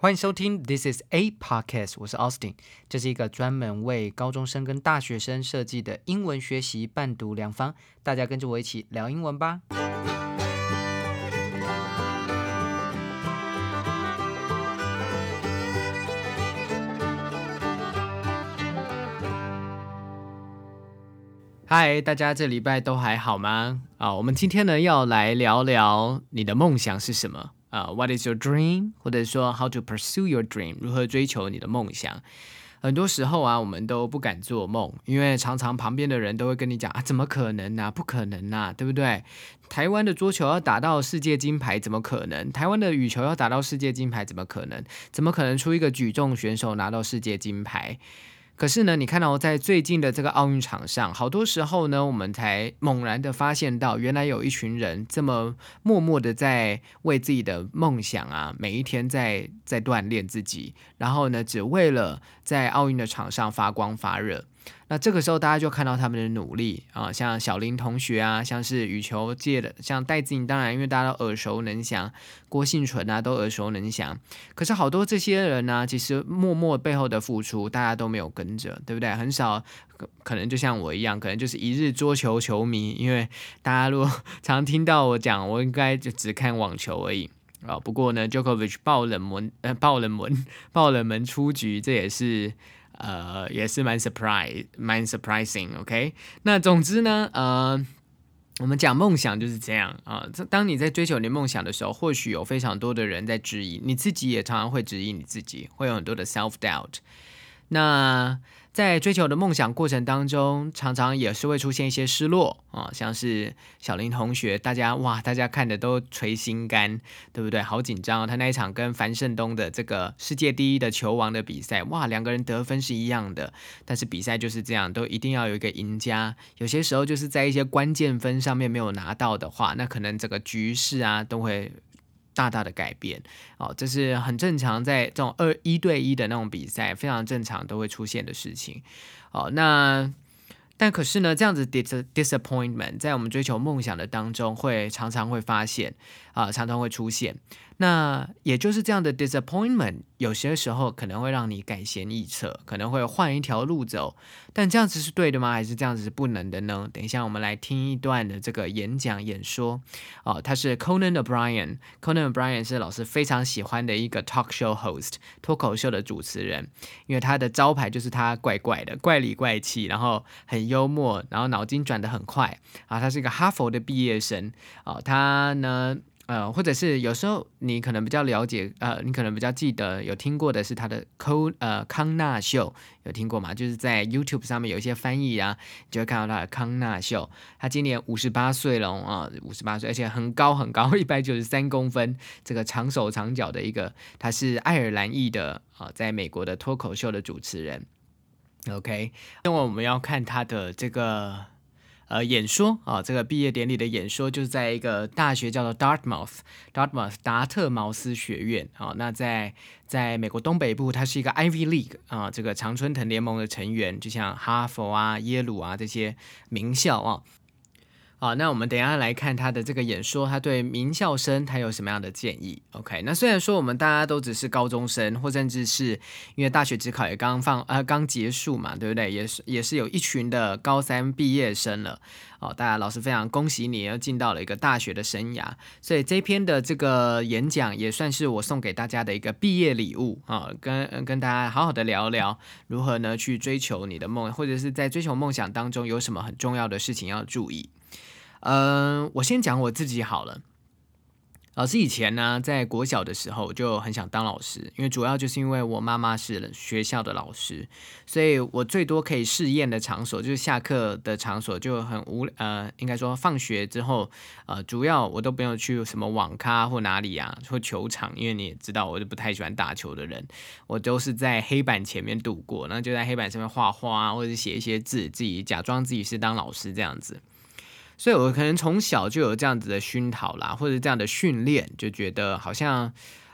欢迎收听 This is a podcast，我是 Austin，这是一个专门为高中生跟大学生设计的英文学习伴读良方，大家跟着我一起聊英文吧。嗨，大家这礼拜都还好吗？啊，我们今天呢要来聊聊你的梦想是什么啊？What is your dream？或者说 How to pursue your dream？如何追求你的梦想？很多时候啊，我们都不敢做梦，因为常常旁边的人都会跟你讲啊，怎么可能呢？不可能呐，对不对？台湾的桌球要打到世界金牌，怎么可能？台湾的羽球要打到世界金牌，怎么可能？怎么可能出一个举重选手拿到世界金牌？可是呢，你看到在最近的这个奥运场上，好多时候呢，我们才猛然的发现到，原来有一群人这么默默的在为自己的梦想啊，每一天在在锻炼自己，然后呢，只为了在奥运的场上发光发热。那这个时候，大家就看到他们的努力啊，像小林同学啊，像是羽球界的，像戴资颖，当然因为大家都耳熟能详，郭幸存啊都耳熟能详。可是好多这些人呢，其实默默背后的付出，大家都没有跟着，对不对？很少，可能就像我一样，可能就是一日桌球球迷。因为大家如果 常听到我讲，我应该就只看网球而已啊。不过呢，Djokovic 爆冷门，呃，爆冷门，爆冷门出局，这也是。呃，也是蛮 surprise，蛮 surprising，OK。那总之呢，呃，我们讲梦想就是这样啊。当你在追求你梦想的时候，或许有非常多的人在质疑，你自己也常常会质疑你自己，会有很多的 self doubt。那在追求的梦想过程当中，常常也是会出现一些失落啊，像是小林同学，大家哇，大家看的都垂心肝，对不对？好紧张他那一场跟樊胜东的这个世界第一的球王的比赛，哇，两个人得分是一样的，但是比赛就是这样，都一定要有一个赢家。有些时候就是在一些关键分上面没有拿到的话，那可能这个局势啊都会。大大的改变哦，这是很正常，在这种二一对一的那种比赛，非常正常都会出现的事情哦。那但可是呢，这样子 dis disappointment 在我们追求梦想的当中，会常常会发现啊，常常会出现。那也就是这样的 disappointment，有些时候可能会让你改弦易辙，可能会换一条路走。但这样子是对的吗？还是这样子是不能的呢？等一下我们来听一段的这个演讲演说。哦，他是 Conan O'Brien，Conan O'Brien 是老师非常喜欢的一个 talk show host，脱口秀的主持人。因为他的招牌就是他怪怪的，怪里怪气，然后很幽默，然后脑筋转得很快。啊，他是一个哈佛的毕业生。哦，他呢？呃，或者是有时候你可能比较了解，呃，你可能比较记得有听过的是他的康呃康纳秀，有听过吗？就是在 YouTube 上面有一些翻译啊，就会看到他的康纳秀。他今年五十八岁了啊，五十八岁，而且很高很高，一百九十三公分，这个长手长脚的一个，他是爱尔兰裔的啊，在美国的脱口秀的主持人。OK，那么我们要看他的这个。呃，演说啊，这个毕业典礼的演说就是在一个大学叫做 Dartmouth，Dartmouth 达特茅斯学院啊。那在在美国东北部，它是一个 Ivy League 啊，这个常春藤联盟的成员，就像哈佛啊、耶鲁啊这些名校啊。好，那我们等一下来看他的这个演说，他对名校生他有什么样的建议？OK，那虽然说我们大家都只是高中生，或甚至是因为大学只考也刚放呃刚结束嘛，对不对？也是也是有一群的高三毕业生了。哦，大家老师非常恭喜你，又进到了一个大学的生涯。所以这篇的这个演讲也算是我送给大家的一个毕业礼物啊，跟跟大家好好的聊聊如何呢去追求你的梦，或者是在追求梦想当中有什么很重要的事情要注意。嗯，我先讲我自己好了。老师以前呢，在国小的时候就很想当老师，因为主要就是因为我妈妈是学校的老师，所以我最多可以试验的场所就是下课的场所就很无呃，应该说放学之后，呃，主要我都不用去什么网咖或哪里啊，或球场，因为你也知道，我是不太喜欢打球的人，我都是在黑板前面度过，然后就在黑板上面画画或者写一些字，自己假装自己是当老师这样子。所以，我可能从小就有这样子的熏陶啦，或者这样的训练，就觉得好像，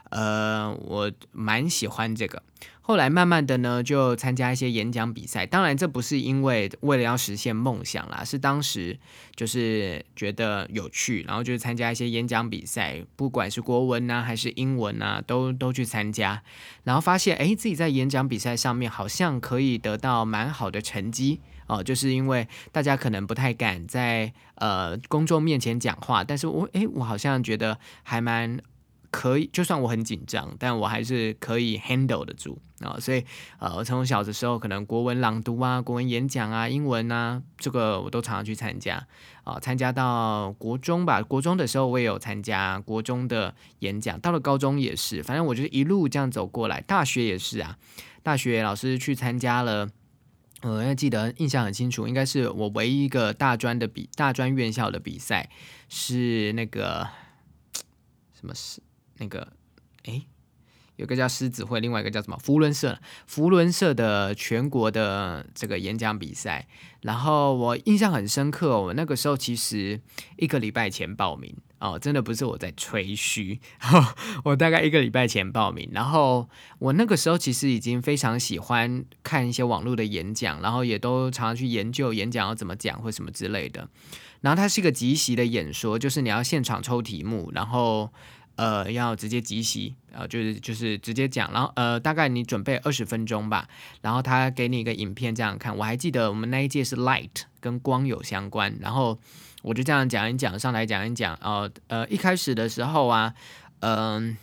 呃，我蛮喜欢这个。后来慢慢的呢，就参加一些演讲比赛。当然，这不是因为为了要实现梦想啦，是当时就是觉得有趣，然后就是参加一些演讲比赛，不管是国文啊还是英文啊，都都去参加。然后发现，哎，自己在演讲比赛上面好像可以得到蛮好的成绩哦。就是因为大家可能不太敢在呃公众面前讲话，但是我哎，我好像觉得还蛮。可以，就算我很紧张，但我还是可以 handle 得住啊。所以，呃，从小的时候，可能国文朗读啊、国文演讲啊、英文啊，这个我都常常去参加啊。参加到国中吧，国中的时候我也有参加国中的演讲，到了高中也是，反正我就是一路这样走过来。大学也是啊，大学老师去参加了，呃，要记得印象很清楚，应该是我唯一一个大专的比大专院校的比赛是那个 什么是。那个，哎，有个叫狮子会，另外一个叫什么？福伦社，福伦社的全国的这个演讲比赛。然后我印象很深刻，我那个时候其实一个礼拜前报名哦，真的不是我在吹嘘，我大概一个礼拜前报名。然后我那个时候其实已经非常喜欢看一些网络的演讲，然后也都常常去研究演讲要怎么讲或什么之类的。然后它是一个即席的演说，就是你要现场抽题目，然后。呃，要直接即席，呃，就是就是直接讲，然后呃，大概你准备二十分钟吧，然后他给你一个影片这样看。我还记得我们那一届是 light 跟光有相关，然后我就这样讲一讲，上来讲一讲。呃呃，一开始的时候啊，嗯，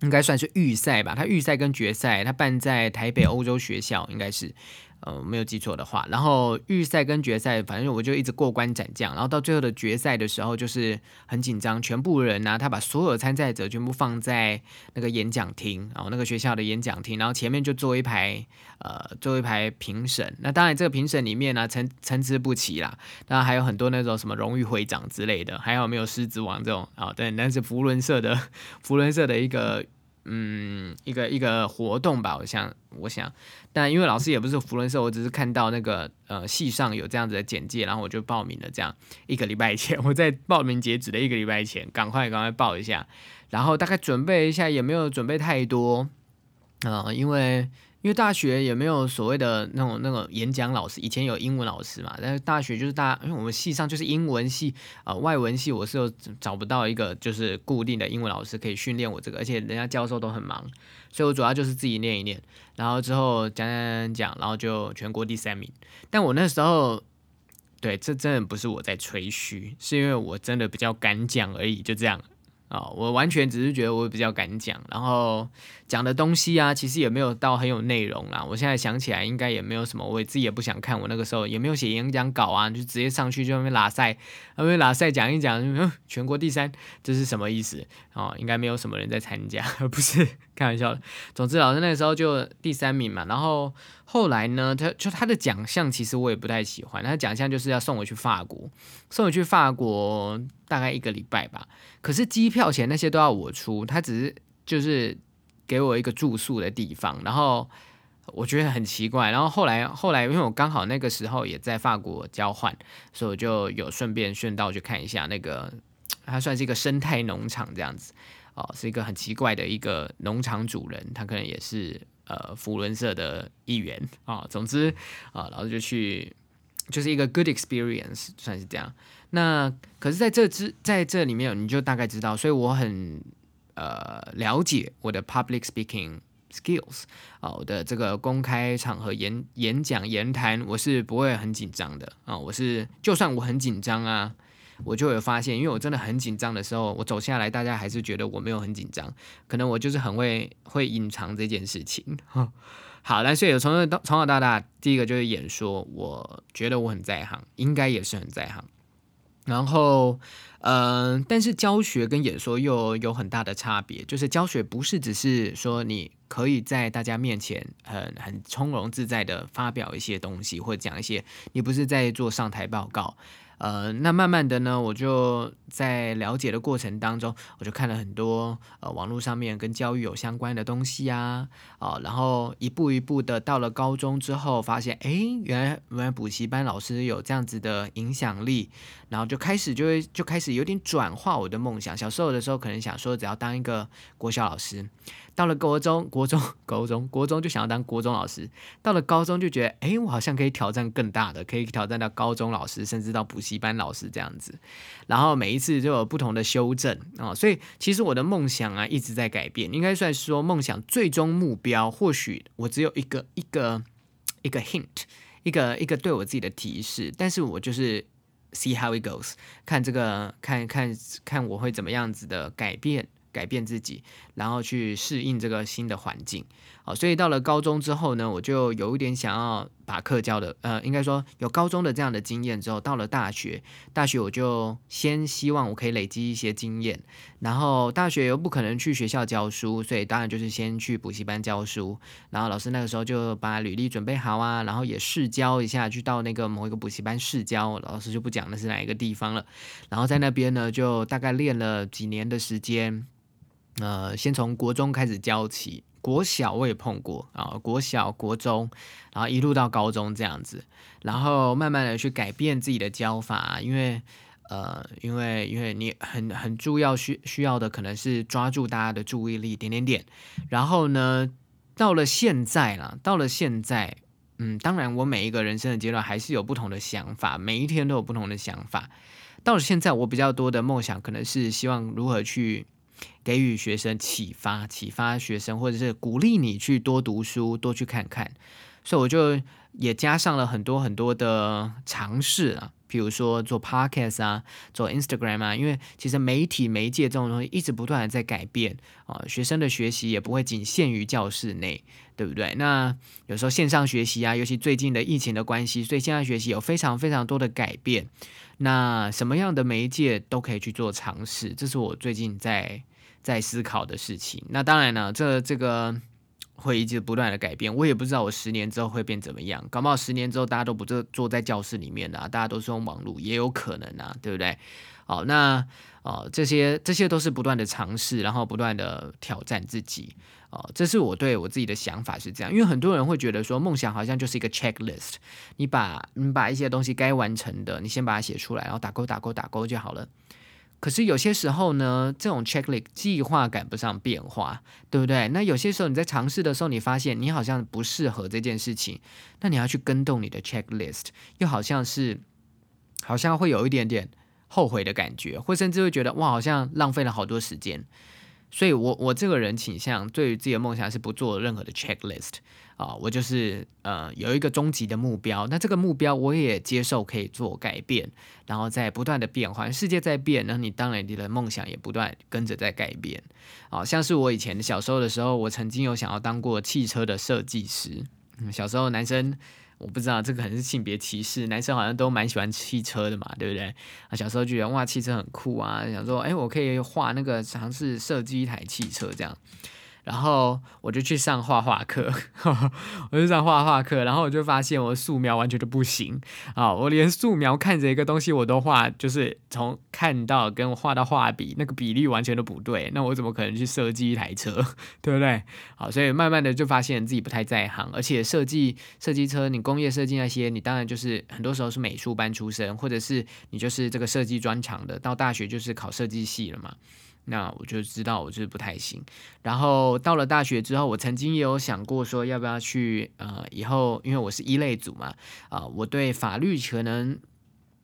应该算是预赛吧，他预赛跟决赛，他办在台北欧洲学校，应该是。呃，没有记错的话，然后预赛跟决赛，反正我就一直过关斩将，然后到最后的决赛的时候，就是很紧张，全部人呢，他把所有参赛者全部放在那个演讲厅，然后那个学校的演讲厅，然后前面就坐一排，呃，坐一排评审。那当然，这个评审里面呢，参参差不齐啦，当然还有很多那种什么荣誉会长之类的，还有没有狮子王这种啊？对，那是福伦社的福伦社的一个。嗯，一个一个活动吧，我想，我想，但因为老师也不是福伦社，我只是看到那个呃系上有这样子的简介，然后我就报名了。这样一个礼拜前，我在报名截止的一个礼拜前，赶快赶快报一下，然后大概准备一下，也没有准备太多，啊，因为。因为大学也没有所谓的那种那个演讲老师，以前有英文老师嘛，但是大学就是大，因为我们系上就是英文系，呃，外文系我是有找不到一个就是固定的英文老师可以训练我这个，而且人家教授都很忙，所以我主要就是自己念一念，然后之后讲讲讲，然后就全国第三名。但我那时候，对，这真的不是我在吹嘘，是因为我真的比较敢讲而已，就这样。啊，我完全只是觉得我比较敢讲，然后讲的东西啊，其实也没有到很有内容啦。我现在想起来，应该也没有什么，我自己也不想看。我那个时候也没有写演讲稿啊，就直接上去就那边拉赛，那边拉赛讲一讲，全国第三，这是什么意思？哦，应该没有什么人在参加，不是开玩笑的。总之，老师那个时候就第三名嘛。然后后来呢，他就他的奖项其实我也不太喜欢，他奖项就是要送我去法国，送我去法国大概一个礼拜吧。可是机票钱那些都要我出，他只是就是给我一个住宿的地方，然后我觉得很奇怪。然后后来后来，因为我刚好那个时候也在法国交换，所以我就有顺便顺道去看一下那个，它算是一个生态农场这样子哦，是一个很奇怪的一个农场主人，他可能也是呃福伦社的一员啊。总之啊，然后就去就是一个 good experience，算是这样。那可是在这之在这里面，你就大概知道，所以我很呃了解我的 public speaking skills 啊，我的这个公开场合演演讲言谈，我是不会很紧张的啊，我是就算我很紧张啊，我就有发现，因为我真的很紧张的时候，我走下来，大家还是觉得我没有很紧张，可能我就是很会会隐藏这件事情。好，那所以从到从小到大，第一个就是演说，我觉得我很在行，应该也是很在行。然后，嗯，但是教学跟演说又有很大的差别。就是教学不是只是说你可以在大家面前很很从容自在的发表一些东西，或者讲一些，你不是在做上台报告。呃，那慢慢的呢，我就在了解的过程当中，我就看了很多呃网络上面跟教育有相关的东西啊，哦，然后一步一步的到了高中之后，发现哎，原来原来补习班老师有这样子的影响力，然后就开始就会就开始有点转化我的梦想。小时候的时候可能想说只要当一个国小老师。到了国中，国中，高中，国中就想要当国中老师。到了高中就觉得，哎，我好像可以挑战更大的，可以挑战到高中老师，甚至到补习班老师这样子。然后每一次就有不同的修正啊，所以其实我的梦想啊一直在改变。应该算是说，梦想最终目标，或许我只有一个一个一个 hint，一个一个对我自己的提示。但是我就是 see how it goes，看这个，看看看我会怎么样子的改变。改变自己，然后去适应这个新的环境。所以到了高中之后呢，我就有一点想要把课教的，呃，应该说有高中的这样的经验之后，到了大学，大学我就先希望我可以累积一些经验，然后大学又不可能去学校教书，所以当然就是先去补习班教书。然后老师那个时候就把履历准备好啊，然后也试教一下，去到那个某一个补习班试教，老师就不讲的是哪一个地方了。然后在那边呢，就大概练了几年的时间。呃，先从国中开始教起，国小我也碰过啊，国小、国中，然后一路到高中这样子，然后慢慢的去改变自己的教法，因为呃，因为因为你很很重要需需要的可能是抓住大家的注意力，点点点，然后呢，到了现在了，到了现在，嗯，当然我每一个人生的阶段还是有不同的想法，每一天都有不同的想法，到了现在，我比较多的梦想可能是希望如何去。给予学生启发，启发学生，或者是鼓励你去多读书，多去看看。所以我就也加上了很多很多的尝试啊，比如说做 podcast 啊，做 Instagram 啊。因为其实媒体媒介这种东西一直不断的在改变啊，学生的学习也不会仅限于教室内，对不对？那有时候线上学习啊，尤其最近的疫情的关系，所以线上学习有非常非常多的改变。那什么样的媒介都可以去做尝试，这是我最近在。在思考的事情，那当然了，这这个会一直不断的改变，我也不知道我十年之后会变怎么样，搞不好十年之后大家都不坐坐在教室里面的，大家都是用网络，也有可能啊，对不对？好，那哦，这些这些都是不断的尝试，然后不断的挑战自己，哦，这是我对我自己的想法是这样，因为很多人会觉得说梦想好像就是一个 checklist，你把你把一些东西该完成的，你先把它写出来，然后打勾打勾打勾就好了。可是有些时候呢，这种 checklist 计划赶不上变化，对不对？那有些时候你在尝试的时候，你发现你好像不适合这件事情，那你要去跟动你的 checklist，又好像是好像会有一点点后悔的感觉，或甚至会觉得哇，好像浪费了好多时间。所以，我我这个人倾向对于自己的梦想是不做任何的 checklist 啊，我就是呃有一个终极的目标，那这个目标我也接受可以做改变，然后在不断的变化，世界在变，那你当然你的梦想也不断跟着在改变。啊，像是我以前小时候的时候，我曾经有想要当过汽车的设计师，嗯小时候男生。我不知道这个可能是性别歧视，男生好像都蛮喜欢汽车的嘛，对不对？啊，小时候就觉得哇，汽车很酷啊，想说，哎，我可以画那个尝试设计一台汽车这样。然后我就去上画画课，我就上画画课，然后我就发现我素描完全都不行啊！我连素描看着一个东西我都画，就是从看到跟画到画笔那个比例完全都不对，那我怎么可能去设计一台车，对不对？好，所以慢慢的就发现自己不太在行，而且设计设计车，你工业设计那些，你当然就是很多时候是美术班出身，或者是你就是这个设计专长的，到大学就是考设计系了嘛。那我就知道我就是不太行，然后到了大学之后，我曾经也有想过说要不要去呃以后，因为我是一类组嘛，啊，我对法律可能。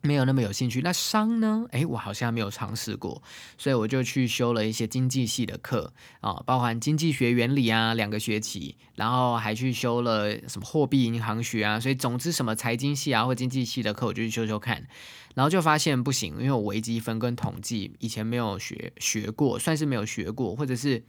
没有那么有兴趣，那商呢？诶，我好像没有尝试过，所以我就去修了一些经济系的课啊，包含经济学原理啊，两个学期，然后还去修了什么货币银行学啊，所以总之什么财经系啊或经济系的课，我就去修修看，然后就发现不行，因为我微积分跟统计以前没有学学过，算是没有学过，或者是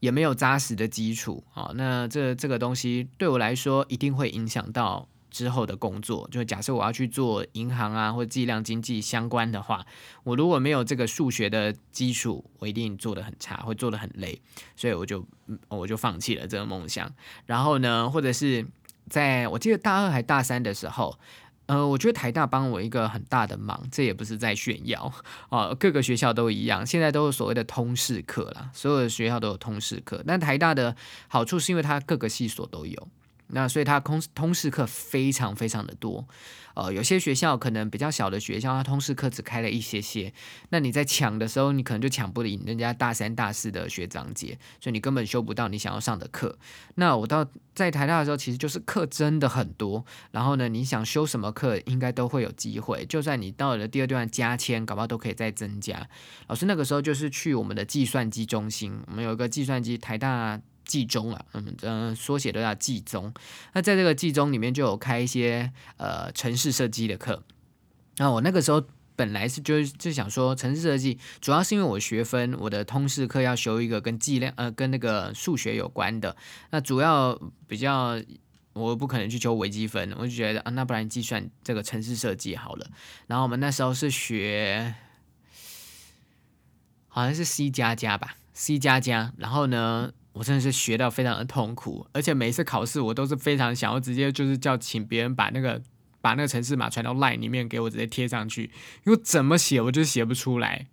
也没有扎实的基础啊，那这这个东西对我来说一定会影响到。之后的工作，就假设我要去做银行啊，或计量经济相关的话，我如果没有这个数学的基础，我一定做的很差，会做的很累，所以我就我就放弃了这个梦想。然后呢，或者是在我记得大二还大三的时候，呃，我觉得台大帮我一个很大的忙，这也不是在炫耀啊，各个学校都一样，现在都是所谓的通识课啦，所有的学校都有通识课。但台大的好处是因为它各个系所都有。那所以它通通识课非常非常的多，呃，有些学校可能比较小的学校，它通识课只开了一些些，那你在抢的时候，你可能就抢不赢人家大三大四的学长姐，所以你根本修不到你想要上的课。那我到在台大的时候，其实就是课真的很多，然后呢，你想修什么课，应该都会有机会，就算你到了第二段加签，搞不好都可以再增加。老师那个时候就是去我们的计算机中心，我们有一个计算机台大。计中啊，嗯嗯，缩写都叫计中。那在这个计中里面，就有开一些呃城市设计的课。那我那个时候本来是就就想说，城市设计主要是因为我学分，我的通识课要修一个跟计量呃跟那个数学有关的。那主要比较我不可能去修微积分，我就觉得啊，那不然计算这个城市设计好了。然后我们那时候是学好像是 C 加加吧，C 加加。然后呢？我真的是学到非常的痛苦，而且每次考试我都是非常想要直接就是叫请别人把那个把那个城市码传到 LINE 里面给我直接贴上去，因为怎么写我就写不出来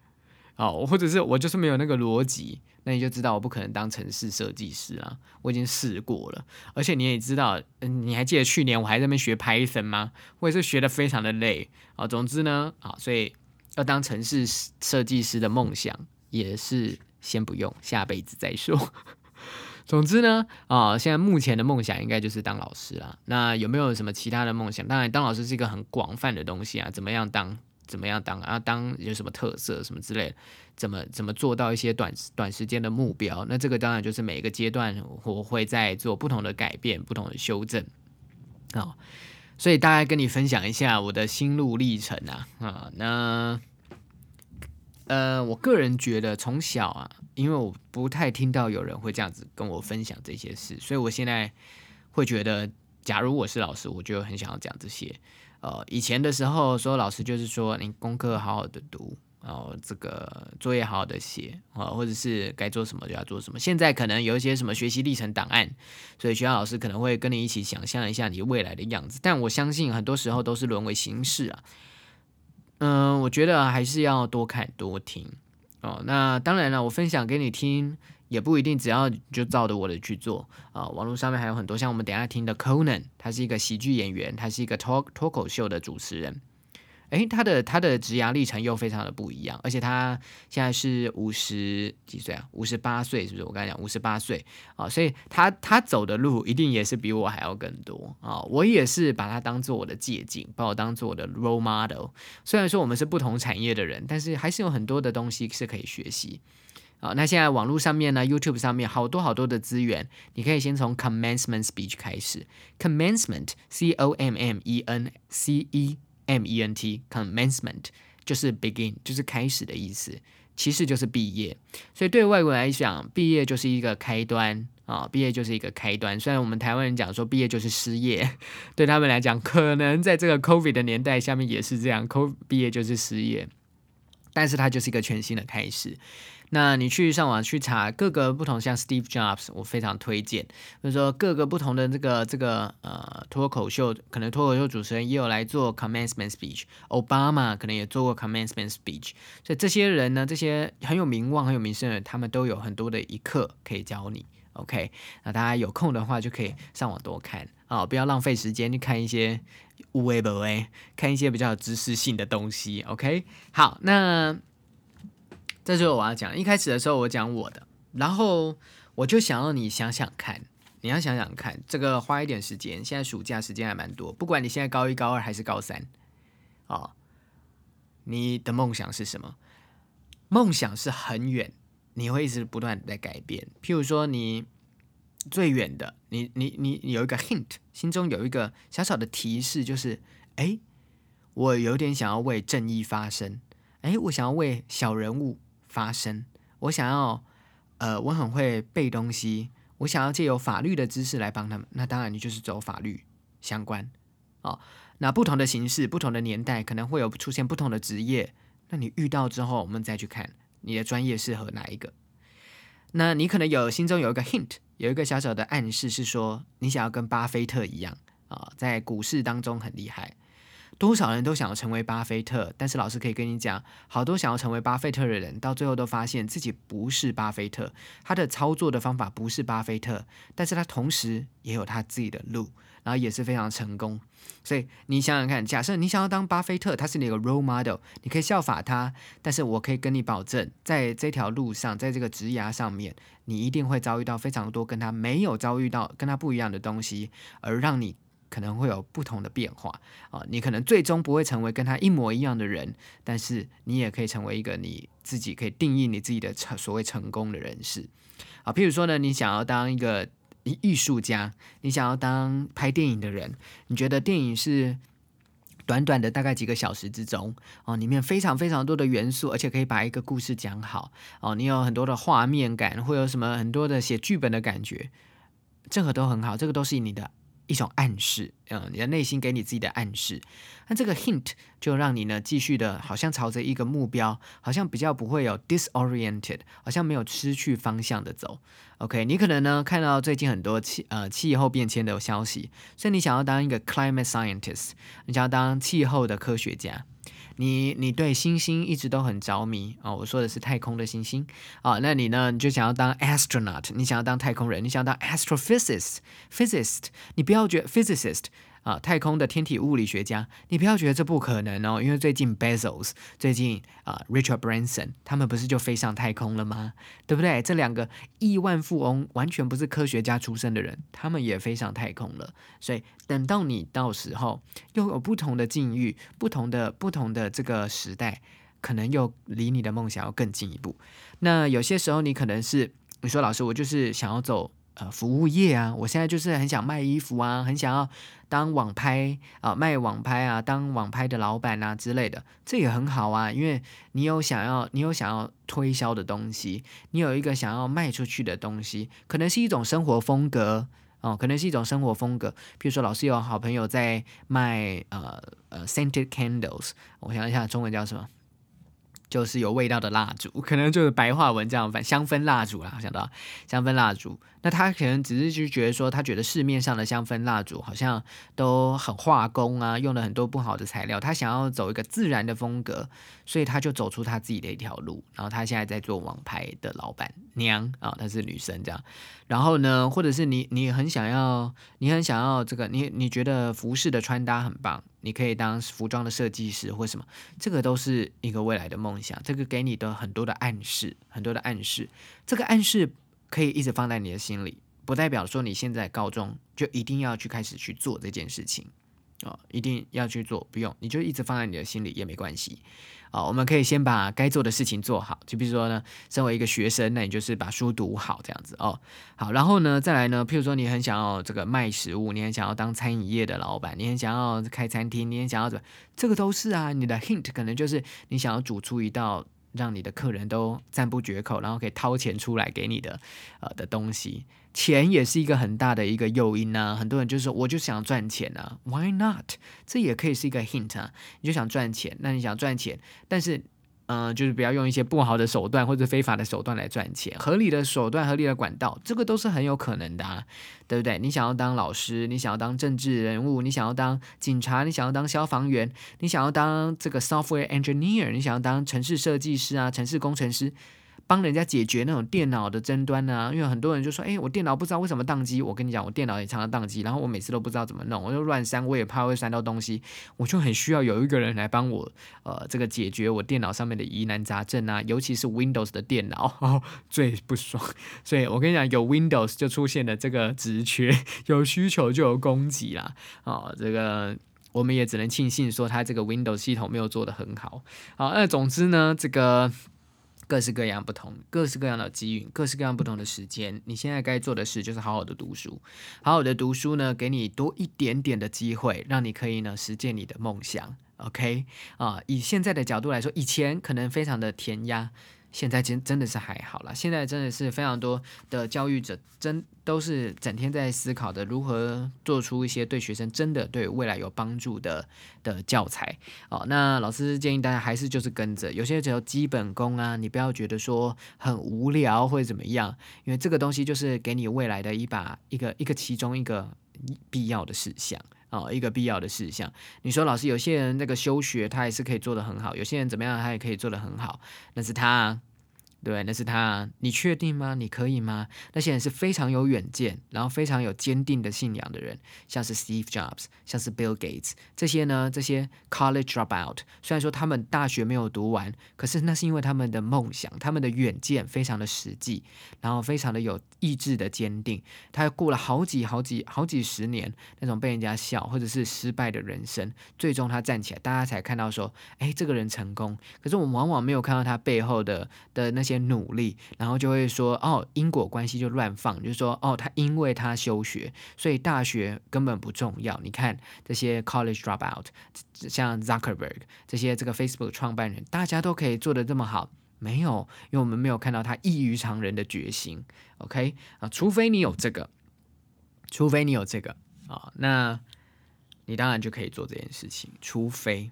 哦，或者是我就是没有那个逻辑，那你就知道我不可能当城市设计师啊，我已经试过了，而且你也知道，嗯，你还记得去年我还在那边学 Python 吗？我也是学的非常的累啊。总之呢，啊，所以要当城市设计师的梦想也是先不用，下辈子再说。总之呢，啊，现在目前的梦想应该就是当老师啦。那有没有什么其他的梦想？当然，当老师是一个很广泛的东西啊。怎么样当？怎么样当？啊，当有什么特色什么之类的？怎么怎么做到一些短短时间的目标？那这个当然就是每一个阶段我会在做不同的改变、不同的修正。啊，所以大概跟你分享一下我的心路历程啊。啊，那。呃，我个人觉得从小啊，因为我不太听到有人会这样子跟我分享这些事，所以我现在会觉得，假如我是老师，我就很想要讲这些。呃，以前的时候，所有老师就是说，你功课好好的读，然后这个作业好好的写啊，或者是该做什么就要做什么。现在可能有一些什么学习历程档案，所以学校老师可能会跟你一起想象一下你未来的样子，但我相信很多时候都是沦为形式啊。嗯，我觉得还是要多看多听哦。那当然了，我分享给你听也不一定，只要就照着我的去做啊。网络上面还有很多，像我们等下听的 Conan，他是一个喜剧演员，他是一个脱脱口秀的主持人。诶，他的他的职涯历程又非常的不一样，而且他现在是五十几岁啊，五十八岁是不是？我刚才讲五十八岁啊，所以他他走的路一定也是比我还要更多啊。我也是把他当做我的借鉴，把我当做我的 role model。虽然说我们是不同产业的人，但是还是有很多的东西是可以学习啊。那现在网络上面呢，YouTube 上面好多好多的资源，你可以先从 commencement speech 开始，commencement，c o m m e n c e。M E N T commencement 就是 begin，就是开始的意思，其实就是毕业。所以对外国人来讲，毕业就是一个开端啊，毕业就是一个开端。虽然我们台湾人讲说毕业就是失业，对他们来讲，可能在这个 COVID 的年代下面也是这样，Covid 毕业就是失业，但是它就是一个全新的开始。那你去上网去查各个不同，像 Steve Jobs，我非常推荐。就是说各个不同的这个这个呃脱口秀，可能脱口秀主持人也有来做 commencement speech。Obama 可能也做过 commencement speech。所以这些人呢，这些很有名望、很有名声的人，他们都有很多的一课可以教你。OK，那大家有空的话就可以上网多看啊，不要浪费时间去看一些无为不为，看一些比较有知识性的东西。OK，好，那。这就是我要讲。一开始的时候我讲我的，然后我就想要你想想看，你要想想看，这个花一点时间。现在暑假时间还蛮多，不管你现在高一、高二还是高三，哦，你的梦想是什么？梦想是很远，你会一直不断在改变。譬如说，你最远的，你你你有一个 hint，心中有一个小小的提示，就是，哎，我有点想要为正义发声，哎，我想要为小人物。发生，我想要，呃，我很会背东西，我想要借由法律的知识来帮他们，那当然你就是走法律相关，哦，那不同的形式、不同的年代，可能会有出现不同的职业，那你遇到之后，我们再去看你的专业适合哪一个，那你可能有心中有一个 hint，有一个小小的暗示，是说你想要跟巴菲特一样啊，在股市当中很厉害。多少人都想要成为巴菲特，但是老师可以跟你讲，好多想要成为巴菲特的人，到最后都发现自己不是巴菲特，他的操作的方法不是巴菲特，但是他同时也有他自己的路，然后也是非常成功。所以你想想看，假设你想要当巴菲特，他是你的 role model，你可以效法他，但是我可以跟你保证，在这条路上，在这个职涯上面，你一定会遭遇到非常多跟他没有遭遇到、跟他不一样的东西，而让你。可能会有不同的变化啊，你可能最终不会成为跟他一模一样的人，但是你也可以成为一个你自己可以定义你自己的成所谓成功的人士啊。譬如说呢，你想要当一个艺术家，你想要当拍电影的人，你觉得电影是短短的大概几个小时之中哦，里面非常非常多的元素，而且可以把一个故事讲好哦，你有很多的画面感，会有什么很多的写剧本的感觉，这个都很好，这个都是你的。一种暗示，嗯，你的内心给你自己的暗示，那这个 hint 就让你呢继续的，好像朝着一个目标，好像比较不会有 disoriented，好像没有失去方向的走。OK，你可能呢看到最近很多气呃气候变迁的消息，所以你想要当一个 climate scientist，你想要当气候的科学家。你你对星星一直都很着迷啊！我说的是太空的星星啊，那你呢？你就想要当 astronaut，你想要当太空人，你想要当 astrophysicist，physicist，你不要觉得 physicist。啊，太空的天体物理学家，你不要觉得这不可能哦，因为最近 Bezos，最近啊 Richard Branson，他们不是就飞上太空了吗？对不对？这两个亿万富翁完全不是科学家出身的人，他们也飞上太空了。所以等到你到时候又有不同的境遇，不同的不同的这个时代，可能又离你的梦想要更进一步。那有些时候你可能是你说老师，我就是想要走。呃，服务业啊，我现在就是很想卖衣服啊，很想要当网拍啊，卖网拍啊，当网拍的老板啊之类的，这也很好啊，因为你有想要，你有想要推销的东西，你有一个想要卖出去的东西，可能是一种生活风格哦，可能是一种生活风格。比如说，老师有好朋友在卖呃呃 scented candles，我想一下中文叫什么？就是有味道的蜡烛，可能就是白话文这样反，香氛蜡烛啦，想到香氛蜡烛。那他可能只是就觉得说，他觉得市面上的香氛蜡烛好像都很化工啊，用了很多不好的材料。他想要走一个自然的风格，所以他就走出他自己的一条路。然后他现在在做网拍的老板娘啊，她是女生这样。然后呢，或者是你你很想要，你很想要这个，你你觉得服饰的穿搭很棒，你可以当服装的设计师或什么，这个都是一个未来的梦想。这个给你的很多的暗示，很多的暗示，这个暗示。可以一直放在你的心里，不代表说你现在高中就一定要去开始去做这件事情啊，一定要去做，不用，你就一直放在你的心里也没关系啊。我们可以先把该做的事情做好，就比如说呢，身为一个学生，那你就是把书读好这样子哦。好，然后呢，再来呢，譬如说你很想要这个卖食物，你很想要当餐饮业的老板，你很想要开餐厅，你很想要怎么，这个都是啊。你的 hint 可能就是你想要煮出一道。让你的客人都赞不绝口，然后可以掏钱出来给你的，呃的东西，钱也是一个很大的一个诱因啊。很多人就是说，我就想赚钱啊，Why not？这也可以是一个 hint 啊。你就想赚钱，那你想赚钱，但是。嗯，就是不要用一些不好的手段或者非法的手段来赚钱，合理的手段、合理的管道，这个都是很有可能的，啊，对不对？你想要当老师，你想要当政治人物，你想要当警察，你想要当消防员，你想要当这个 software engineer，你想要当城市设计师啊，城市工程师。帮人家解决那种电脑的争端呢？因为很多人就说：“哎，我电脑不知道为什么宕机。”我跟你讲，我电脑也常常宕机，然后我每次都不知道怎么弄，我就乱删，我也怕会删到东西，我就很需要有一个人来帮我，呃，这个解决我电脑上面的疑难杂症啊，尤其是 Windows 的电脑 最不爽。所以我跟你讲，有 Windows 就出现了这个职缺，有需求就有供给啦。哦，这个我们也只能庆幸说，它这个 Windows 系统没有做得很好。好，那总之呢，这个。各式各样不同，各式各样的机遇，各式各样不同的时间。你现在该做的事就是好好的读书，好好的读书呢，给你多一点点的机会，让你可以呢实现你的梦想。OK 啊，以现在的角度来说，以前可能非常的填鸭。现在真真的是还好了，现在真的是非常多的教育者，真都是整天在思考的如何做出一些对学生真的对未来有帮助的的教材哦。那老师建议大家还是就是跟着，有些只有基本功啊，你不要觉得说很无聊或者怎么样，因为这个东西就是给你未来的一把一个一个其中一个。必要的事项哦，一个必要的事项。你说老师，有些人那个休学他也是可以做得很好，有些人怎么样他也可以做得很好，那是他。对，那是他。你确定吗？你可以吗？那些人是非常有远见，然后非常有坚定的信仰的人，像是 Steve Jobs，像是 Bill Gates 这些呢？这些 college dropout，虽然说他们大学没有读完，可是那是因为他们的梦想，他们的远见非常的实际，然后非常的有意志的坚定。他过了好几好几好几十年那种被人家笑或者是失败的人生，最终他站起来，大家才看到说，哎，这个人成功。可是我们往往没有看到他背后的的那些。些努力，然后就会说哦，因果关系就乱放，就是说哦，他因为他休学，所以大学根本不重要。你看这些 college dropout，像 Zuckerberg 这些这个 Facebook 创办人，大家都可以做的这么好，没有，因为我们没有看到他异于常人的决心。OK 啊，除非你有这个，除非你有这个啊，那你当然就可以做这件事情。除非，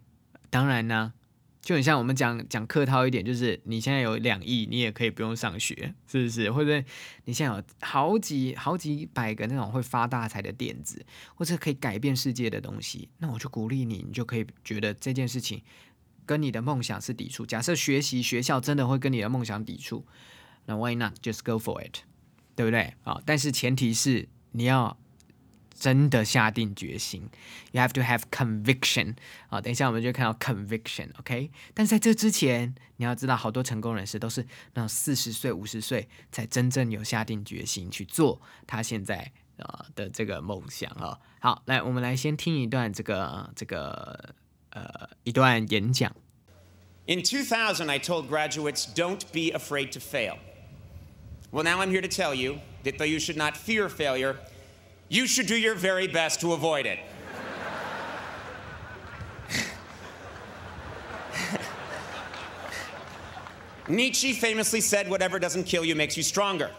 当然呢。就很像我们讲讲客套一点，就是你现在有两亿，你也可以不用上学，是不是？或者你现在有好几好几百个那种会发大财的点子，或者可以改变世界的东西，那我就鼓励你，你就可以觉得这件事情跟你的梦想是抵触。假设学习学校真的会跟你的梦想抵触，那 Why not just go for it？对不对？啊，但是前提是你要。真的下定决心，You have to have conviction 啊！等一下我们就看到 conviction，OK？但在这之前，你要知道，好多成功人士都是那四十岁、五十岁才真正有下定决心去做他现在啊的这个梦想啊。好，来，我们来先听一段这个这个呃一段演讲。In 2000, I told graduates, "Don't be afraid to fail." Well, now I'm here to tell you that though you should not fear failure. You should do your very best to avoid it. Nietzsche famously said, Whatever doesn't kill you makes you stronger.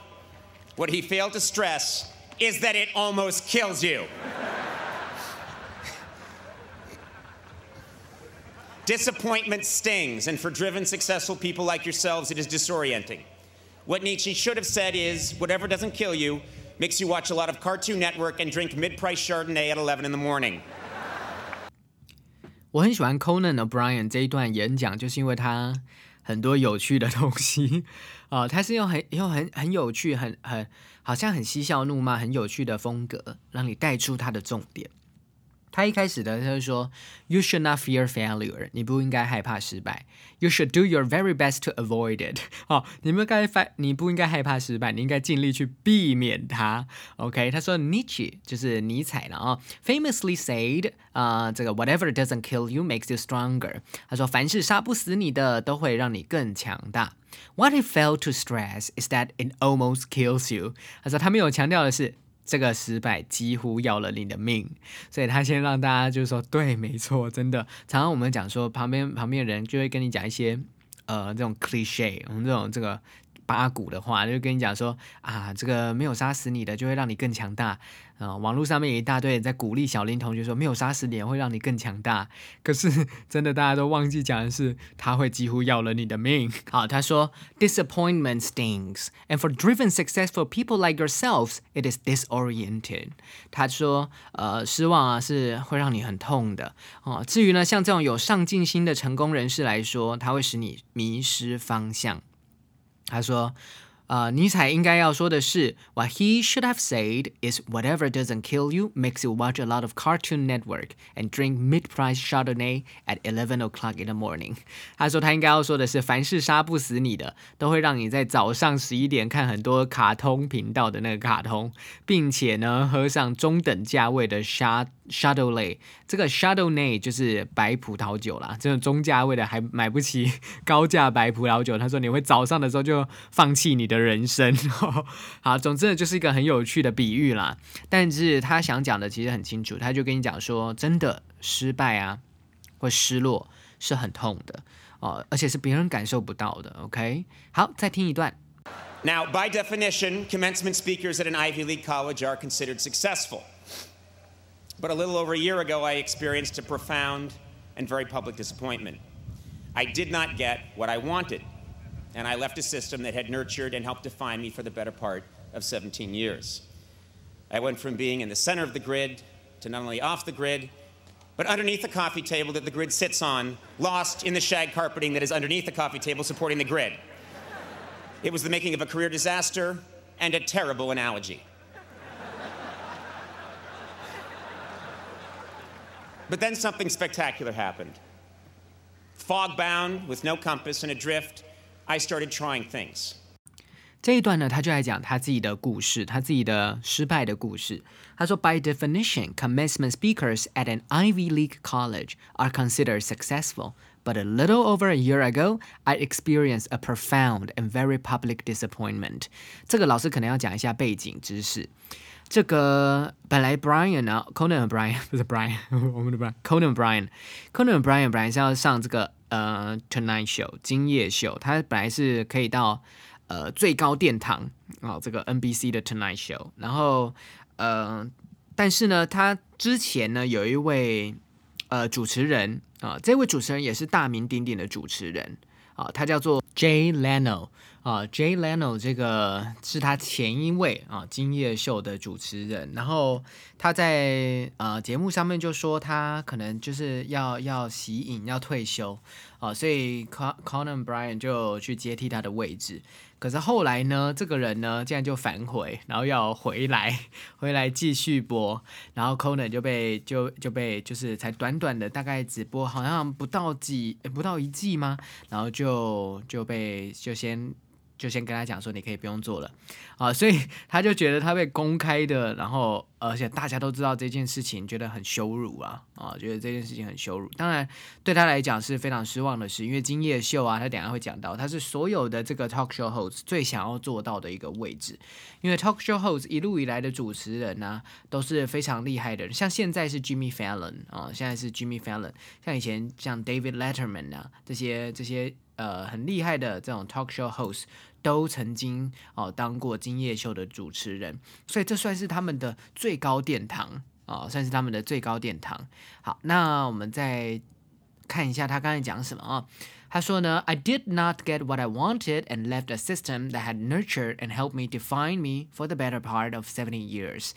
What he failed to stress is that it almost kills you. Disappointment stings, and for driven, successful people like yourselves, it is disorienting. What Nietzsche should have said is whatever doesn't kill you makes you watch a lot of Cartoon Network and drink mid-price Chardonnay at 11 in the morning. 我很喜欢 Conan O'Brien 这一段演讲，就是因为他很多有趣的东西啊，他是用很用很很有趣、很很好像很嬉笑怒骂、很有趣的风格，让你带出他的重点。他一开始的他就说，You should not fear failure，你不应该害怕失败。You should do your very best to avoid it。哦，你们该发，你不应该害怕失败，你应该尽力去避免它。OK，他说 nitsche 就是尼采了啊，famously said，啊，这个 whatever doesn't kill you makes you stronger。他说凡是杀不死你的，都会让你更强大。What he failed to stress is that it almost kills you。他说他没有强调的是。这个失败几乎要了你的命，所以他先让大家就是说对，没错，真的。常常我们讲说，旁边旁边人就会跟你讲一些呃这种 cliche，我们这种这个八股的话，就跟你讲说啊，这个没有杀死你的，就会让你更强大。啊，网络上面有一大堆人在鼓励小林同学说，没有杀死你会让你更强大。可是真的大家都忘记讲的是，他会几乎要了你的命。好，他说，disappointment stings，and for driven successful people like yourselves, it is disoriented。他说，呃，失望啊是会让你很痛的。哦，至于呢，像这种有上进心的成功人士来说，他会使你迷失方向。他说。呃，尼采应该要说的是，What he should have said is whatever doesn't kill you makes you watch a lot of Cartoon Network and drink mid-price Chardonnay at eleven o'clock in the morning。他说他应该要说的是，凡是杀不死你的，都会让你在早上十一点看很多卡通频道的那个卡通，并且呢，喝上中等价位的 Chard Chardonnay。这个 Chardonnay 就是白葡萄酒啦，这种中价位的还买不起高价白葡萄酒。他说你会早上的时候就放弃你的。人生，好，总之呢，就是一个很有趣的比喻啦。但是他想讲的其实很清楚，他就跟你讲说，真的失败啊，或失落是很痛的哦，而且是别人感受不到的。OK，好，再听一段。Now, by definition, commencement speakers at an Ivy League college are considered successful. But a little over a year ago, I experienced a profound and very public disappointment. I did not get what I wanted. And I left a system that had nurtured and helped define me for the better part of 17 years. I went from being in the center of the grid to not only off the grid, but underneath the coffee table that the grid sits on, lost in the shag carpeting that is underneath the coffee table supporting the grid. It was the making of a career disaster and a terrible analogy. but then something spectacular happened. Fog bound, with no compass and adrift, I started trying things. 这一段呢，他就在讲他自己的故事，他自己的失败的故事。他说，By definition, commencement speakers at an Ivy League college are considered successful. But a little over a year ago, I experienced a profound and very public disappointment. 这个老师可能要讲一下背景知识。这个本来 Brian 呢，Conan 和 Brian 不是 Brian，我们的 Brian，Conan Brian，Conan 和 Brian 本来是要上这个 呃 Tonight Show 今夜秀，它本来是可以到。呃，最高殿堂啊，这个 NBC 的 Tonight Show，然后呃，但是呢，他之前呢有一位呃主持人啊，这位主持人也是大名鼎鼎的主持人啊，他叫做 Jay Leno 啊，Jay Leno 这个是他前一位啊今夜秀的主持人，然后他在呃节目上面就说他可能就是要要息影要退休啊，所以 Con Conan Bryan 就去接替他的位置。可是后来呢，这个人呢，竟然就反悔，然后要回来，回来继续播，然后 Conan 就被就就被就是才短短的大概只播好像不到几不到一季吗？然后就就被就先。就先跟他讲说，你可以不用做了，啊，所以他就觉得他被公开的，然后而且大家都知道这件事情，觉得很羞辱啊，啊，觉得这件事情很羞辱。当然对他来讲是非常失望的事，因为今夜秀啊，他等下会讲到，他是所有的这个 talk show host 最想要做到的一个位置，因为 talk show host 一路以来的主持人呢，都是非常厉害的，像现在是 Jimmy Fallon 啊，现在是 Jimmy Fallon，像以前像 David Letterman 啊，这些这些呃很厉害的这种 talk show host。都曾经哦当过今夜秀的主持人，所以这算是他们的最高殿堂啊，算是他们的最高殿堂。好，那我们再看一下他刚才讲什么啊？他说呢，I did not get what I wanted and left a system that had nurtured and helped me define me for the better part of seventy years。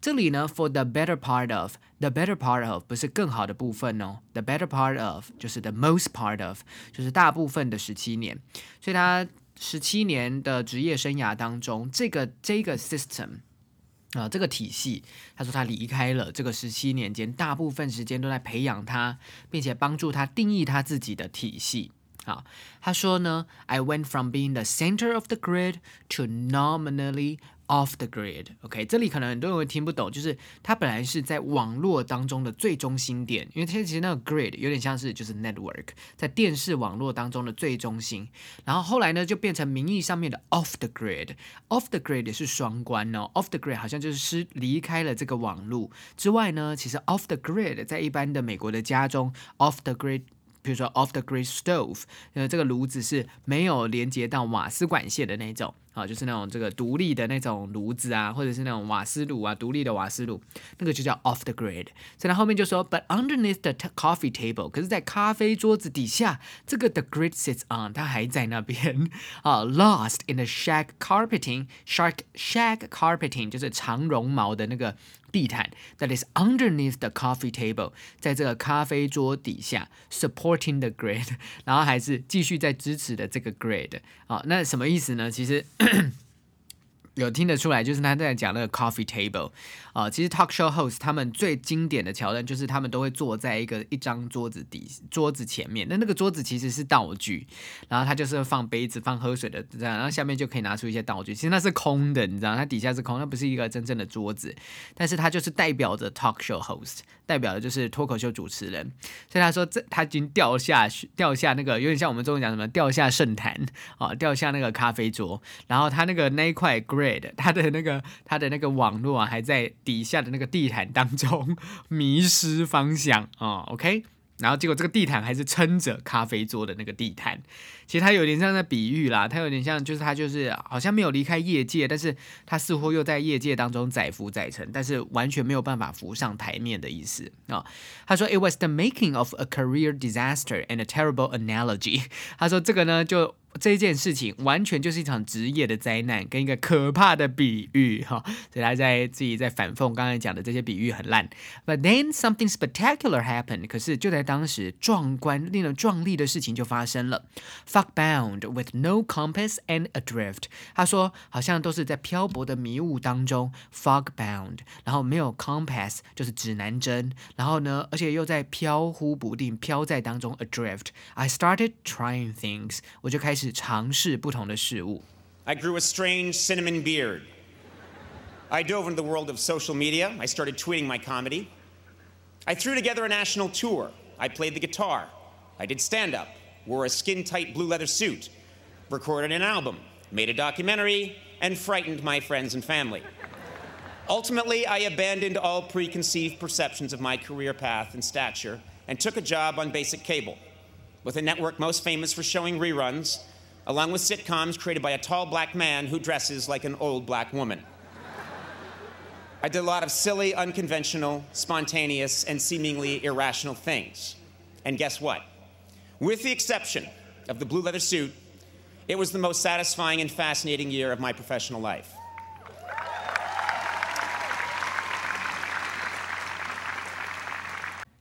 这里呢，for the better part of，the better part of 不是更好的部分哦，the better part of 就是 the most part of，就是大部分的十七年，所以他。十七年的职业生涯当中，这个这个 system 啊，这个体系，他说他离开了这个十七年间，大部分时间都在培养他，并且帮助他定义他自己的体系。好，他说呢，I went from being the center of the grid to nominally Off the grid，OK，这里可能很多人会听不懂，就是它本来是在网络当中的最中心点，因为它其实那个 grid 有点像是就是 network，在电视网络当中的最中心，然后后来呢就变成名义上面的 off the grid，off the grid 也是双关哦，off the grid 好像就是失离开了这个网络。之外呢，其实 off the grid 在一般的美国的家中，off the grid。比如说，off the grid stove，呃，这个炉子是没有连接到瓦斯管线的那种，啊，就是那种这个独立的那种炉子啊，或者是那种瓦斯炉啊，独立的瓦斯炉，那个就叫 off the grid。所以它后面就说，but underneath the coffee table，可是，在咖啡桌子底下，这个 the grid sits on，它还在那边啊，lost in the shag carpeting，shark shag carpeting 就是长绒毛的那个。地毯，that is underneath the coffee table，在这个咖啡桌底下，supporting the grid，然后还是继续在支持的这个 grid，啊，那什么意思呢？其实。有听得出来，就是他在讲那个 coffee table 啊，其实 talk show host 他们最经典的桥段就是他们都会坐在一个一张桌子底桌子前面，那那个桌子其实是道具，然后他就是放杯子放喝水的这样，然后下面就可以拿出一些道具，其实那是空的，你知道，它底下是空，那不是一个真正的桌子，但是它就是代表着 talk show host，代表的就是脱口秀主持人，所以他说这他已经掉下掉下那个有点像我们中文讲什么掉下圣坛啊，掉下那个咖啡桌，然后他那个那一块 grid。他的那个他的那个网络，还在底下的那个地毯当中 迷失方向啊，OK。然后结果这个地毯还是撑着咖啡桌的那个地毯，其实它有点像在比喻啦，它有点像就是它就是好像没有离开业界，但是它似乎又在业界当中载浮载沉，但是完全没有办法浮上台面的意思啊。他说，It was the making of a career disaster and a terrible analogy。他说这个呢就这件事情完全就是一场职业的灾难，跟一个可怕的比喻哈。所以他在自己在反讽刚才讲的这些比喻很烂。But then something spectacular happened。可是就在当时，壮观、令人壮丽的事情就发生了。Fog bound with no compass and adrift。他说好像都是在漂泊的迷雾当中，fog bound，然后没有 compass 就是指南针，然后呢，而且又在飘忽不定、飘在当中 adrift。I started trying things，我就开始。尝试不同的事物。I grew a strange cinnamon beard. I dove into the world of social media. I started tweeting my comedy. I threw together a national tour. I played the guitar. I did stand up, wore a skin tight blue leather suit, recorded an album, made a documentary, and frightened my friends and family. Ultimately, I abandoned all preconceived perceptions of my career path and stature and took a job on basic cable, with a network most famous for showing reruns along with sitcoms created by a tall black man who dresses like an old black woman. I did a lot of silly, unconventional, spontaneous, and seemingly irrational things. And guess what? With the exception of the blue leather suit, it was the most satisfying and fascinating year of my professional life.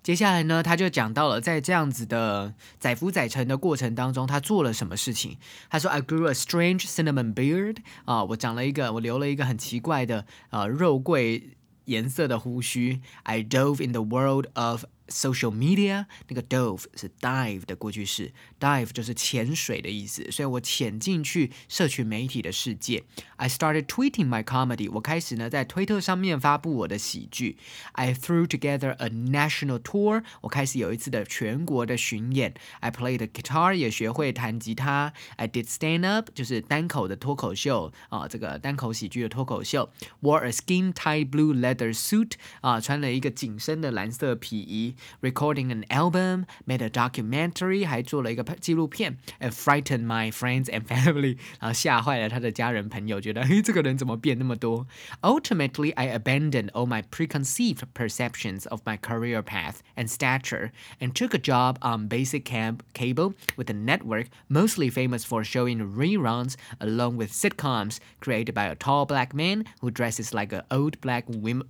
接下来呢，他就讲到了在这样子的载浮载沉的过程当中，他做了什么事情。他说：“I grew a strange cinnamon beard。”啊，我长了一个，我留了一个很奇怪的呃肉桂颜色的胡须。I dove in the world of Social media 那个 dove 是 dive 的过去式，dive 就是潜水的意思，所以我潜进去社群媒体的世界。I started tweeting my comedy，我开始呢在推特上面发布我的喜剧。I threw together a national tour，我开始有一次的全国的巡演。I played guitar，也学会弹吉他。I did stand up，就是单口的脱口秀啊，这个单口喜剧的脱口秀。Wore a skin-tight blue leather suit，啊，穿了一个紧身的蓝色皮衣。 recording an album, made a documentary，还做了一个纪录片，and frightened my friends and family，然后吓坏了他的家人朋友，觉得嘿这个人怎么变那么多？Ultimately, I abandoned all my preconceived perceptions of my career path and stature and took a job on basic cab cable with a network mostly famous for showing reruns along with sitcoms created by a tall black man who dresses like an old black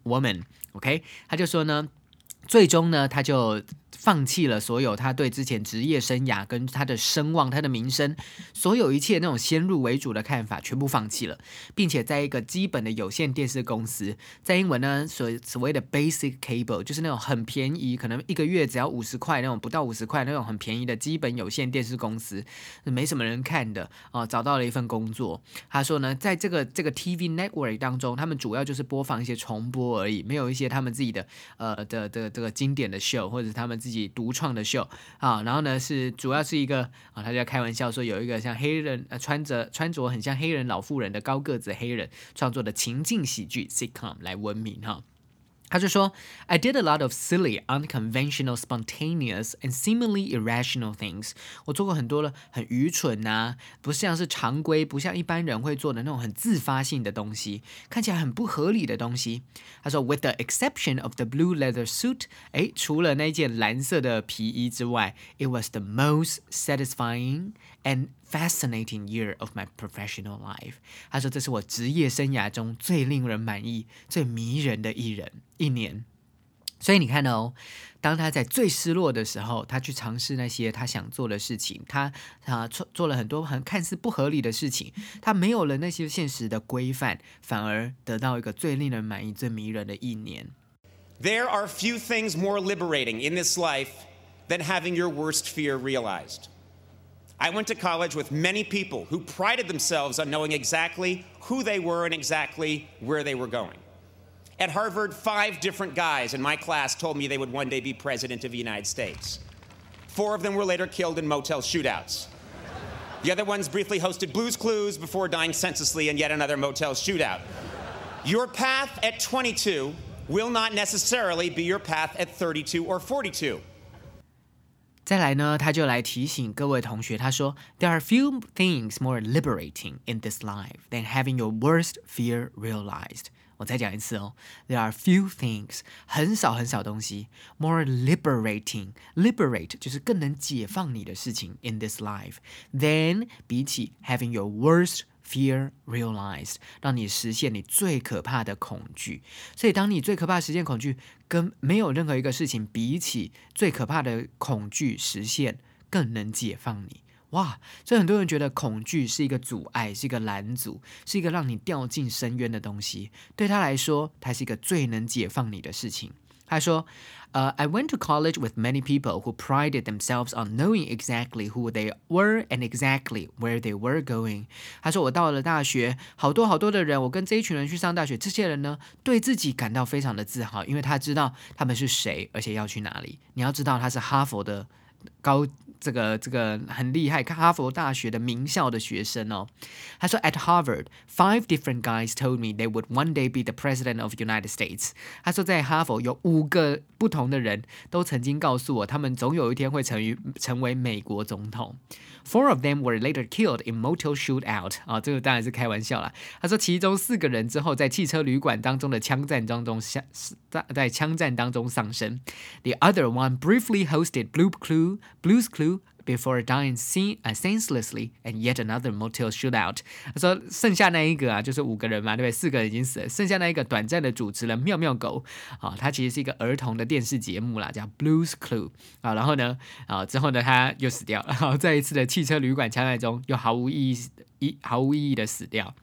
woman. OK，他就说呢。 最终呢，他就。放弃了所有他对之前职业生涯跟他的声望、他的名声，所有一切那种先入为主的看法，全部放弃了，并且在一个基本的有线电视公司，在英文呢所所谓的 basic cable，就是那种很便宜，可能一个月只要五十块那种，不到五十块那种很便宜的基本有线电视公司，没什么人看的哦，找到了一份工作。他说呢，在这个这个 TV network 当中，他们主要就是播放一些重播而已，没有一些他们自己的呃的的这个经典的 show 或者他们自己。独创的秀啊，然后呢是主要是一个啊，他就在开玩笑说有一个像黑人呃穿着穿着很像黑人老妇人的高个子黑人创作的情境喜剧 sitcom 来闻名哈。他就说，I did a lot of silly, unconventional, spontaneous, and seemingly irrational things。我做过很多了很愚蠢呐，不像是常规，不像一般人会做的那种很自发性的东西，看起来很不合理的东西。他说，With the exception of the blue leather suit，哎，除了那件蓝色的皮衣之外，it was the most satisfying and fascinating year of my professional life。他说这是我职业生涯中最令人满意、最迷人的一人一年。所以你看哦，当他在最失落的时候，他去尝试那些他想做的事情，他啊做做了很多很看似不合理的事情，他没有了那些现实的规范，反而得到一个最令人满意、最迷人的一年。There are few things more liberating in this life than having your worst fear realized. I went to college with many people who prided themselves on knowing exactly who they were and exactly where they were going. At Harvard, five different guys in my class told me they would one day be president of the United States. Four of them were later killed in motel shootouts. The other ones briefly hosted Blues Clues before dying senselessly in yet another motel shootout. Your path at 22 will not necessarily be your path at 32 or 42. 再来呢，他就来提醒各位同学，他说：“There are few things more liberating in this life than having your worst fear realized。” 我再讲一次哦，There are few things，很少很少东西，more liberating，liberate 就是更能解放你的事情 in this life，than 比起 having your worst fear realized，让你实现你最可怕的恐惧。所以，当你最可怕实现恐惧，跟没有任何一个事情比起最可怕的恐惧实现，更能解放你。哇！所以很多人觉得恐惧是一个阻碍，是一个拦阻，是一个让你掉进深渊的东西。对他来说，它是一个最能解放你的事情。他说：“ 呃、uh,，I went to college with many people who prided themselves on knowing exactly who they were and exactly where they were going。”他说：“我到了大学，好多好多的人，我跟这一群人去上大学，这些人呢，对自己感到非常的自豪，因为他知道他们是谁，而且要去哪里。你要知道，他是哈佛的高。” 这个这个很厉害，哈佛大学的名校的学生哦。他说，At Harvard, five different guys told me they would one day be the president of United States。他说，在哈佛有五个不同的人都曾经告诉我，他们总有一天会成于成为美国总统。Four of them were later killed in motel shootout。啊，这个当然是开玩笑啦。他说，其中四个人之后在汽车旅馆当中的枪战当中下在在枪战当中丧生。The other one briefly hosted Blue Clue, Blues Clue Before dying sen uh, senselessly and yet another motel shootout。他说剩下那一个啊，就是五个人嘛，对不对？四个人已经死了，剩下那一个短暂的主持人妙妙狗啊，他其实是一个儿童的电视节目啦，叫 Blues Clue 啊。然后呢啊之后呢他又死掉了，然 后在一次的汽车旅馆枪战中又毫无意义一毫无意义的死掉。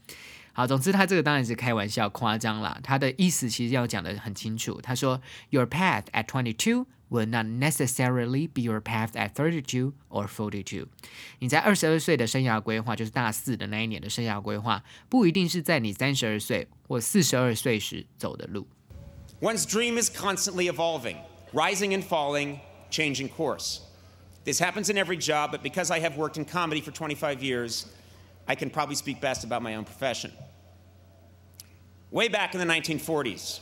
好，总之他这个当然是开玩笑夸张啦，他的意思其实要讲的很清楚。他说，Your path at twenty two will not necessarily be your path at thirty two or forty two。你在二十二岁的生涯规划，就是大四的那一年的生涯规划，不一定是在你三十二岁或四十二岁时走的路。 One's dream is constantly evolving, rising and falling, changing course. This happens in every job, but because I have worked in comedy for 25 years, I can probably speak best about my own profession. Way back in the 1940s,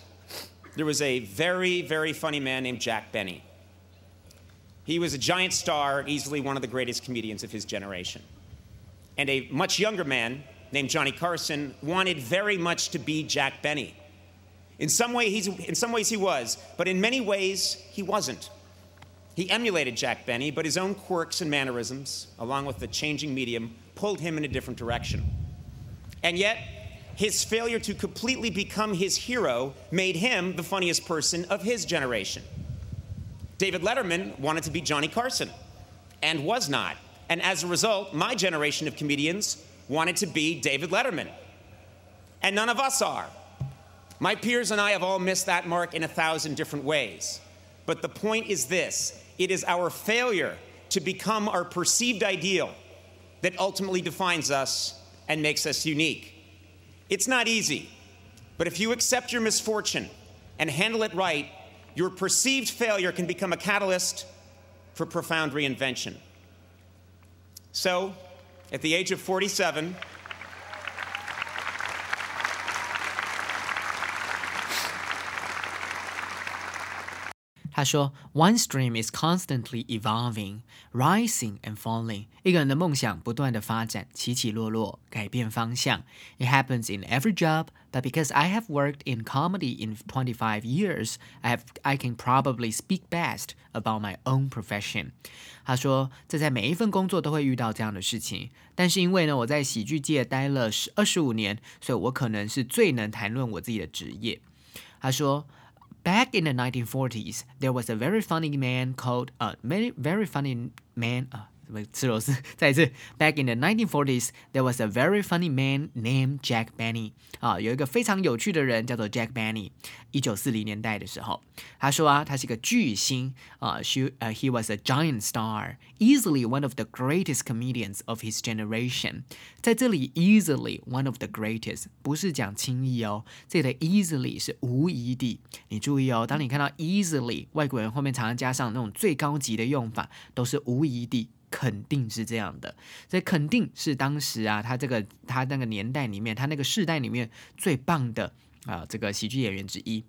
there was a very, very funny man named Jack Benny. He was a giant star, easily one of the greatest comedians of his generation. And a much younger man named Johnny Carson wanted very much to be Jack Benny. In some, way, he's, in some ways, he was, but in many ways, he wasn't. He emulated Jack Benny, but his own quirks and mannerisms, along with the changing medium, pulled him in a different direction. And yet, his failure to completely become his hero made him the funniest person of his generation. David Letterman wanted to be Johnny Carson and was not. And as a result, my generation of comedians wanted to be David Letterman. And none of us are. My peers and I have all missed that mark in a thousand different ways. But the point is this it is our failure to become our perceived ideal that ultimately defines us and makes us unique. It's not easy, but if you accept your misfortune and handle it right, your perceived failure can become a catalyst for profound reinvention. So, at the age of 47, One's dream is constantly evolving, rising and falling。一个人的梦想不断的发展，起起落落，改变方向。It happens in every job, but because I have worked in comedy in 25 years, I have I can probably speak best about my own profession。他说，这在每一份工作都会遇到这样的事情，但是因为呢，我在喜剧界待了十二十五年，所以我可能是最能谈论我自己的职业。他说。 Back in the 1940s, there was a very funny man called a uh, very, funny man, uh, 再一次，Back in the 1940s, there was a very funny man named Jack Benny 啊，有一个非常有趣的人叫做 Jack Benny。一九四零年代的时候，他说啊，他是一个巨星啊，she 呃、uh,，he was a giant star, easily one of the greatest comedians of his generation。在这里，easily one of the greatest 不是讲轻易哦，这里的 easily 是无疑的。你注意哦，当你看到 easily，外国人后面常常加上那种最高级的用法，都是无疑的。 肯定是这样的，所以肯定是当时啊，他这个他那个年代里面，他那个世代里面最棒的啊，这个喜剧演员之一。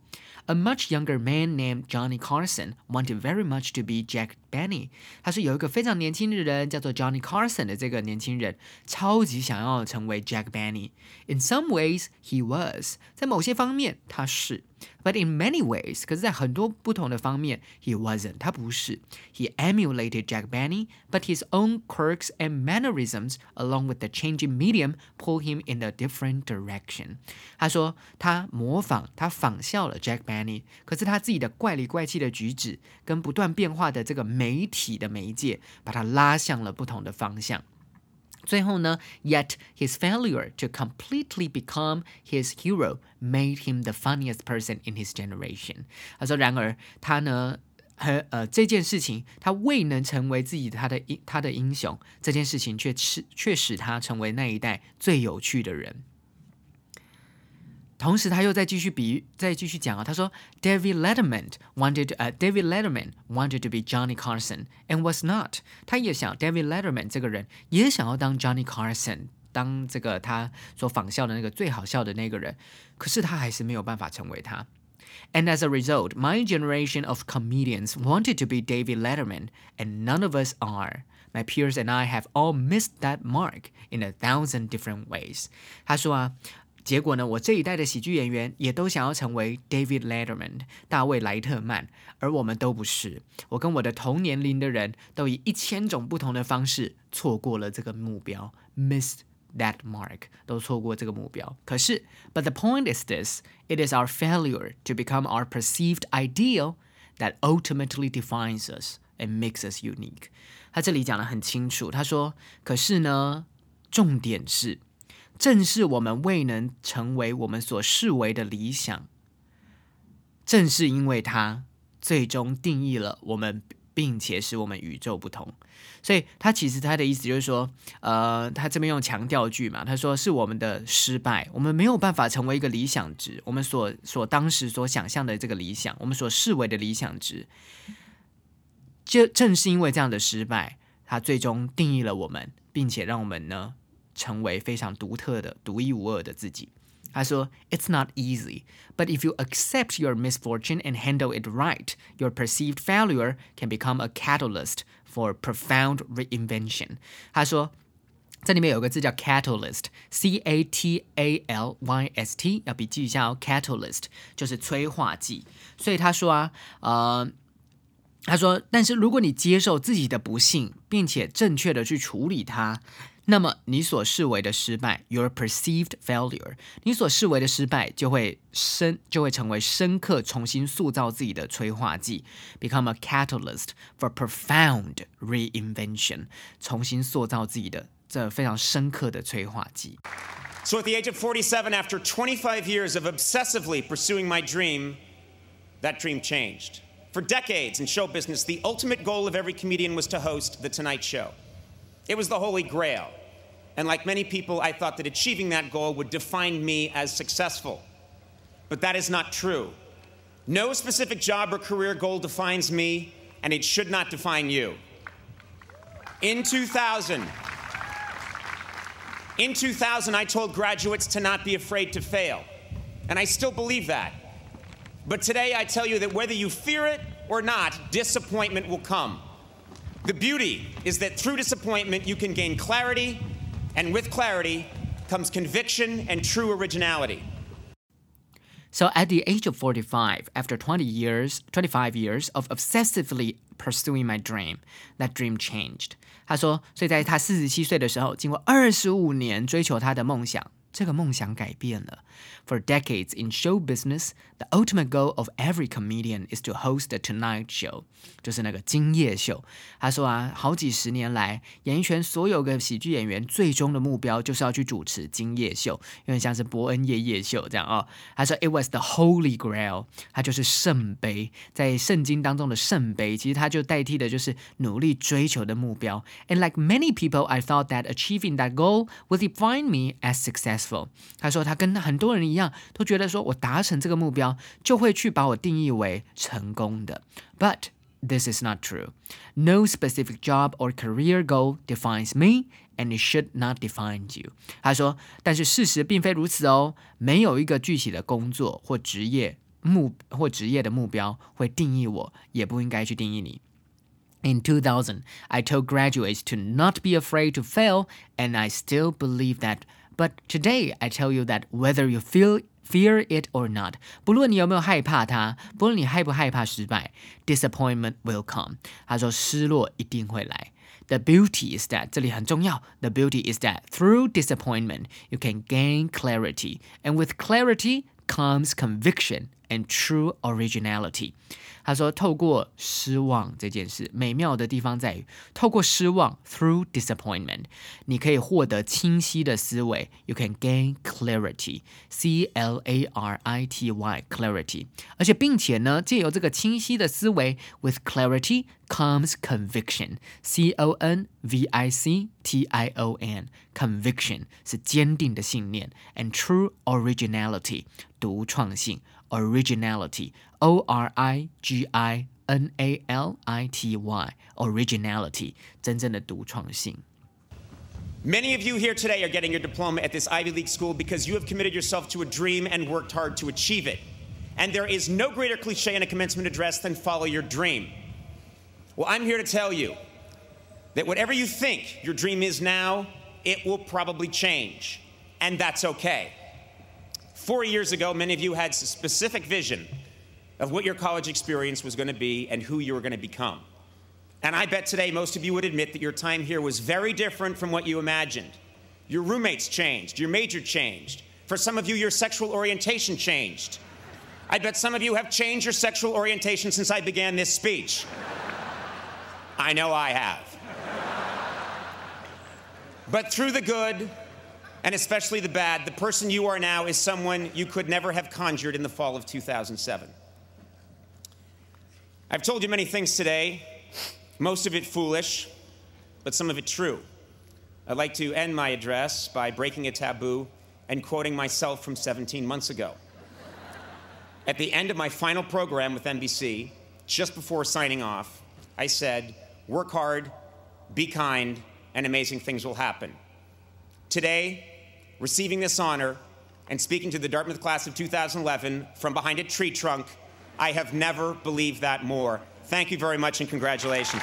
A much younger man named Johnny Carson wanted very much to be Jack Benny。他说有一个非常年轻的人叫做 Johnny Carson 的这个年轻人，超级想要成为 Jack Benny。In some ways, he was。在某些方面他是。But in many ways，可是，在很多不同的方面，he wasn't，他不是。He emulated Jack Benny, but his own quirks and mannerisms, along with the changing medium, pull him in a different direction。他说他模仿，他仿效了 Jack Benny， 可是他自己的怪里怪气的举止，跟不断变化的这个媒体的媒介，把他拉向了不同的方向。最后呢，Yet his failure to completely become his hero made him the funniest person in his generation。他说，然而他呢，和呃这件事情，他未能成为自己他的英他的英雄，这件事情却使却使他成为那一代最有趣的人。同时，他又再继续比喻，再继续讲啊。他说，David Letterman wanted，呃，David Letterman wanted to be Johnny Carson and was not。他也想，David Letterman 这个人也想要当 Johnny Carson，当这个他所仿效的那个最好笑的那个人，可是他还是没有办法成为他。And as a result, my generation of comedians wanted to be David Letterman, and none of us are. My peers and I have all missed that mark in a thousand different ways. 他说啊， 结果呢，我这一代的喜剧演员也都想要成为 David Letterman 大卫莱特曼，而我们都不是。我跟我的同年龄的人都以一千种不同的方式错过了这个目标，missed that mark，都错过这个目标。可是，but the point is this: it is our failure to become our perceived ideal that ultimately defines us and makes us unique。他这里讲的很清楚，他说：可是呢，重点是。 正是我们未能成为我们所视为的理想，正是因为它最终定义了我们，并且使我们与众不同。所以，他其实他的意思就是说，呃，他这边用强调句嘛，他说是我们的失败，我们没有办法成为一个理想值，我们所所当时所想象的这个理想，我们所视为的理想值，就正是因为这样的失败，它最终定义了我们，并且让我们呢。成为非常独特的、独一无二的自己。他说：“It's not easy, but if you accept your misfortune and handle it right, your perceived failure can become a catalyst for profound reinvention。”他说，这里面有个字叫 catalyst，c a t a l y s t，要笔记一下哦。catalyst 就是催化剂。所以他说啊，呃。他说：“但是如果你接受自己的不幸，并且正确的去处理它，那么你所视为的失败，your perceived failure，你所视为的失败就会深，就会成为深刻重新塑造自己的催化剂，become a catalyst for profound reinvention，重新塑造自己的这非常深刻的催化剂。So at the age of 47, after 25 years of obsessively pursuing my dream, that dream changed. For decades in show business, the ultimate goal of every comedian was to host The Tonight Show. It was the holy grail. And like many people, I thought that achieving that goal would define me as successful. But that is not true. No specific job or career goal defines me, and it should not define you. In 2000, in 2000, I told graduates to not be afraid to fail. And I still believe that. But today, I tell you that whether you fear it or not, disappointment will come. The beauty is that through disappointment, you can gain clarity, and with clarity comes conviction and true originality. So at the age of 45, after 20 years, 25 years of obsessively pursuing my dream, that dream changed. 他说，所以在他四十七岁的时候，经过二十五年追求他的梦想，这个梦想改变了。For decades in show business, the ultimate goal of every comedian is to host the Tonight Show，就是那个今夜秀。他说啊，好几十年来，演艺圈所有个喜剧演员最终的目标就是要去主持今夜秀，有点像是伯恩夜夜秀这样哦。他说，It was the Holy Grail，它就是圣杯，在圣经当中的圣杯，其实它就代替的就是努力追求的目标。And like many people, I thought that achieving that goal would define me as successful。他说，他跟很多人一样，都觉得说我达成这个目标， 就会去把我定义为成功的。But this is not true. No specific job or career goal defines me, and it should not define you. 他说，但是事实并非如此哦，没有一个具体的工作或职业 目或职业的目标会定义我，也不应该去定义你。In 2000, I told graduates to not be afraid to fail, and I still believe that. But today, I tell you that whether you feel fear it or not，不论你有没有害怕它，不论你害不害怕失败，disappointment will come。他说失落一定会来。The beauty is that 这里很重要。The beauty is that through disappointment you can gain clarity, and with clarity comes conviction and true originality。 他说，透过失望这件事，美妙的地方在于，透过失望 （through disappointment），你可以获得清晰的思维。You can gain clarity，c l a r i t y，clarity。而且，并且呢，借由这个清晰的思维，with clarity comes conviction，c o n v i c t i o n，conviction 是坚定的信念，and true originality，独创性。originality, O R I G I N A L I T Y, originality, 真正的独创性。Many of you here today are getting your diploma at this Ivy League school because you have committed yourself to a dream and worked hard to achieve it. And there is no greater cliche in a commencement address than follow your dream. Well, I'm here to tell you that whatever you think your dream is now, it will probably change. And that's okay. Four years ago, many of you had a specific vision of what your college experience was going to be and who you were going to become. And I bet today most of you would admit that your time here was very different from what you imagined. Your roommates changed, your major changed. For some of you, your sexual orientation changed. I bet some of you have changed your sexual orientation since I began this speech. I know I have. But through the good and especially the bad, the person you are now is someone you could never have conjured in the fall of 2007. I've told you many things today, most of it foolish, but some of it true. I'd like to end my address by breaking a taboo and quoting myself from 17 months ago. At the end of my final program with NBC, just before signing off, I said, Work hard, be kind, and amazing things will happen. Today, receiving this honor and speaking to the Dartmouth class of 2011 from behind a tree trunk, I have never believed that more. Thank you very much and congratulations.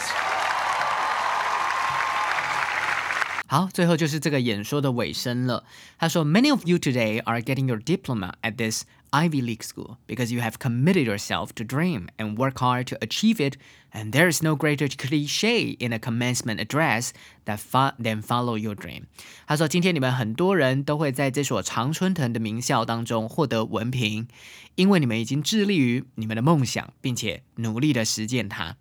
好，最后就是这个演说的尾声了。他说：“Many of you today are getting your diploma at this Ivy League school because you have committed yourself to dream and work hard to achieve it. And there is no greater cliche in a commencement address that fa- than follow your dream。”他说：“今天你们很多人都会在这所常春藤的名校当中获得文凭，因为你们已经致力于你们的梦想，并且努力的实践它。”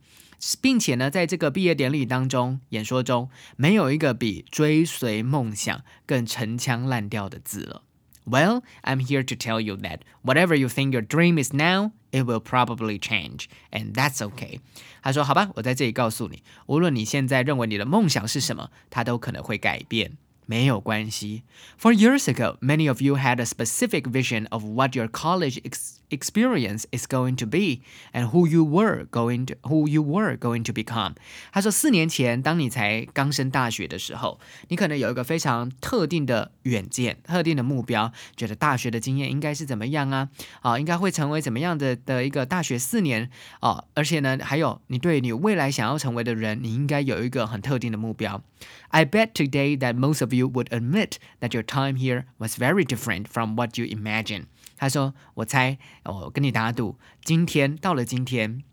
并且呢，在这个毕业典礼当中，演说中，没有一个比追随梦想更陈腔滥调的字了。 Well, I'm here to tell you that whatever you think your dream is now, it will probably change, and that's okay. 他说：“好吧，我在这里告诉你，无论你现在认为你的梦想是什么，它都可能会改变。”没有关系。For years ago, many of you had a specific vision of what your college ex experience is going to be and who you were going to who you were going to become。他说，四年前，当你才刚升大学的时候，你可能有一个非常特定的远见、特定的目标，觉得大学的经验应该是怎么样啊？啊，应该会成为怎么样的的一个大学四年啊？而且呢，还有你对你未来想要成为的人，你应该有一个很特定的目标。I bet today that most of you would admit that your time here was very different from what you imagine. 他说：“我猜，我跟你打赌，今天到了今天。”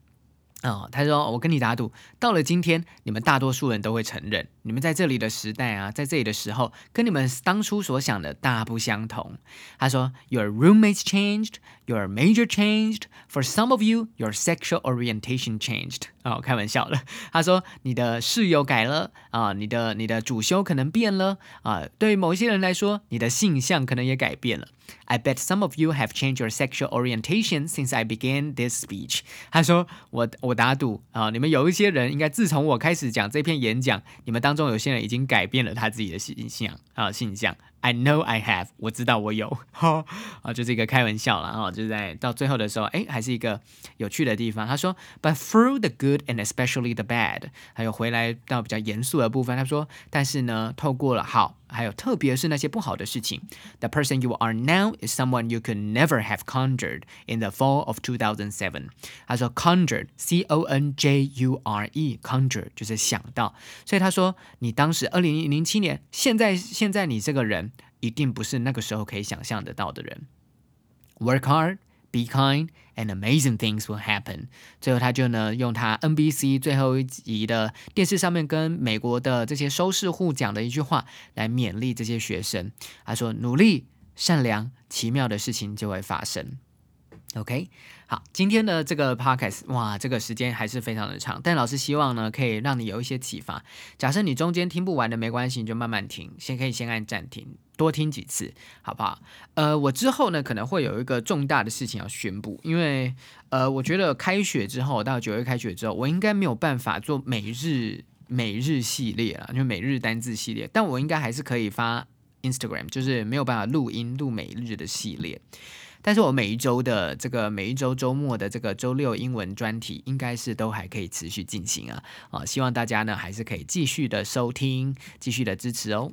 哦，他说：“我跟你打赌，到了今天，你们大多数人都会承认，你们在这里的时代啊，在这里的时候，跟你们当初所想的大不相同。”他说：“Your roommates changed, your major changed. For some of you, your sexual orientation changed.” 哦，开玩笑了。他说：“你的室友改了啊，你的你的主修可能变了啊。对于某些人来说，你的性向可能也改变了。” I bet some of you have changed your sexual orientation since I began this speech。他说：“我我打赌啊，你们有一些人应该自从我开始讲这篇演讲，你们当中有些人已经改变了他自己的性向啊性向。” I know I have，我知道我有，哈 啊，就是一个开玩笑了啊，就在到最后的时候，哎，还是一个有趣的地方。他说，But through the good and especially the bad，还有回来到比较严肃的部分，他说，但是呢，透过了好还有特别是那些不好的事情。The person you are now is someone you could never have conjured in the fall of 2007。他说 conjured，c o n j u r e，conjure 就是想到，所以他说你当时二零零七年，现在现在你这个人一定不是那个时候可以想象得到的人。Work hard。 Be kind and amazing things will happen。最后，他就呢用他 NBC 最后一集的电视上面跟美国的这些收视户讲的一句话来勉励这些学生。他说：“努力、善良、奇妙的事情就会发生。” OK，好，今天的这个 podcast，哇，这个时间还是非常的长，但老师希望呢，可以让你有一些启发。假设你中间听不完的没关系，你就慢慢听，先可以先按暂停，多听几次，好不好？呃，我之后呢可能会有一个重大的事情要宣布，因为呃，我觉得开学之后到九月开学之后，我应该没有办法做每日每日系列了，就每日单字系列，但我应该还是可以发 Instagram，就是没有办法录音录每日的系列。但是我每一周的这个每一周周末的这个周六英文专题，应该是都还可以持续进行啊啊！希望大家呢还是可以继续的收听，继续的支持哦。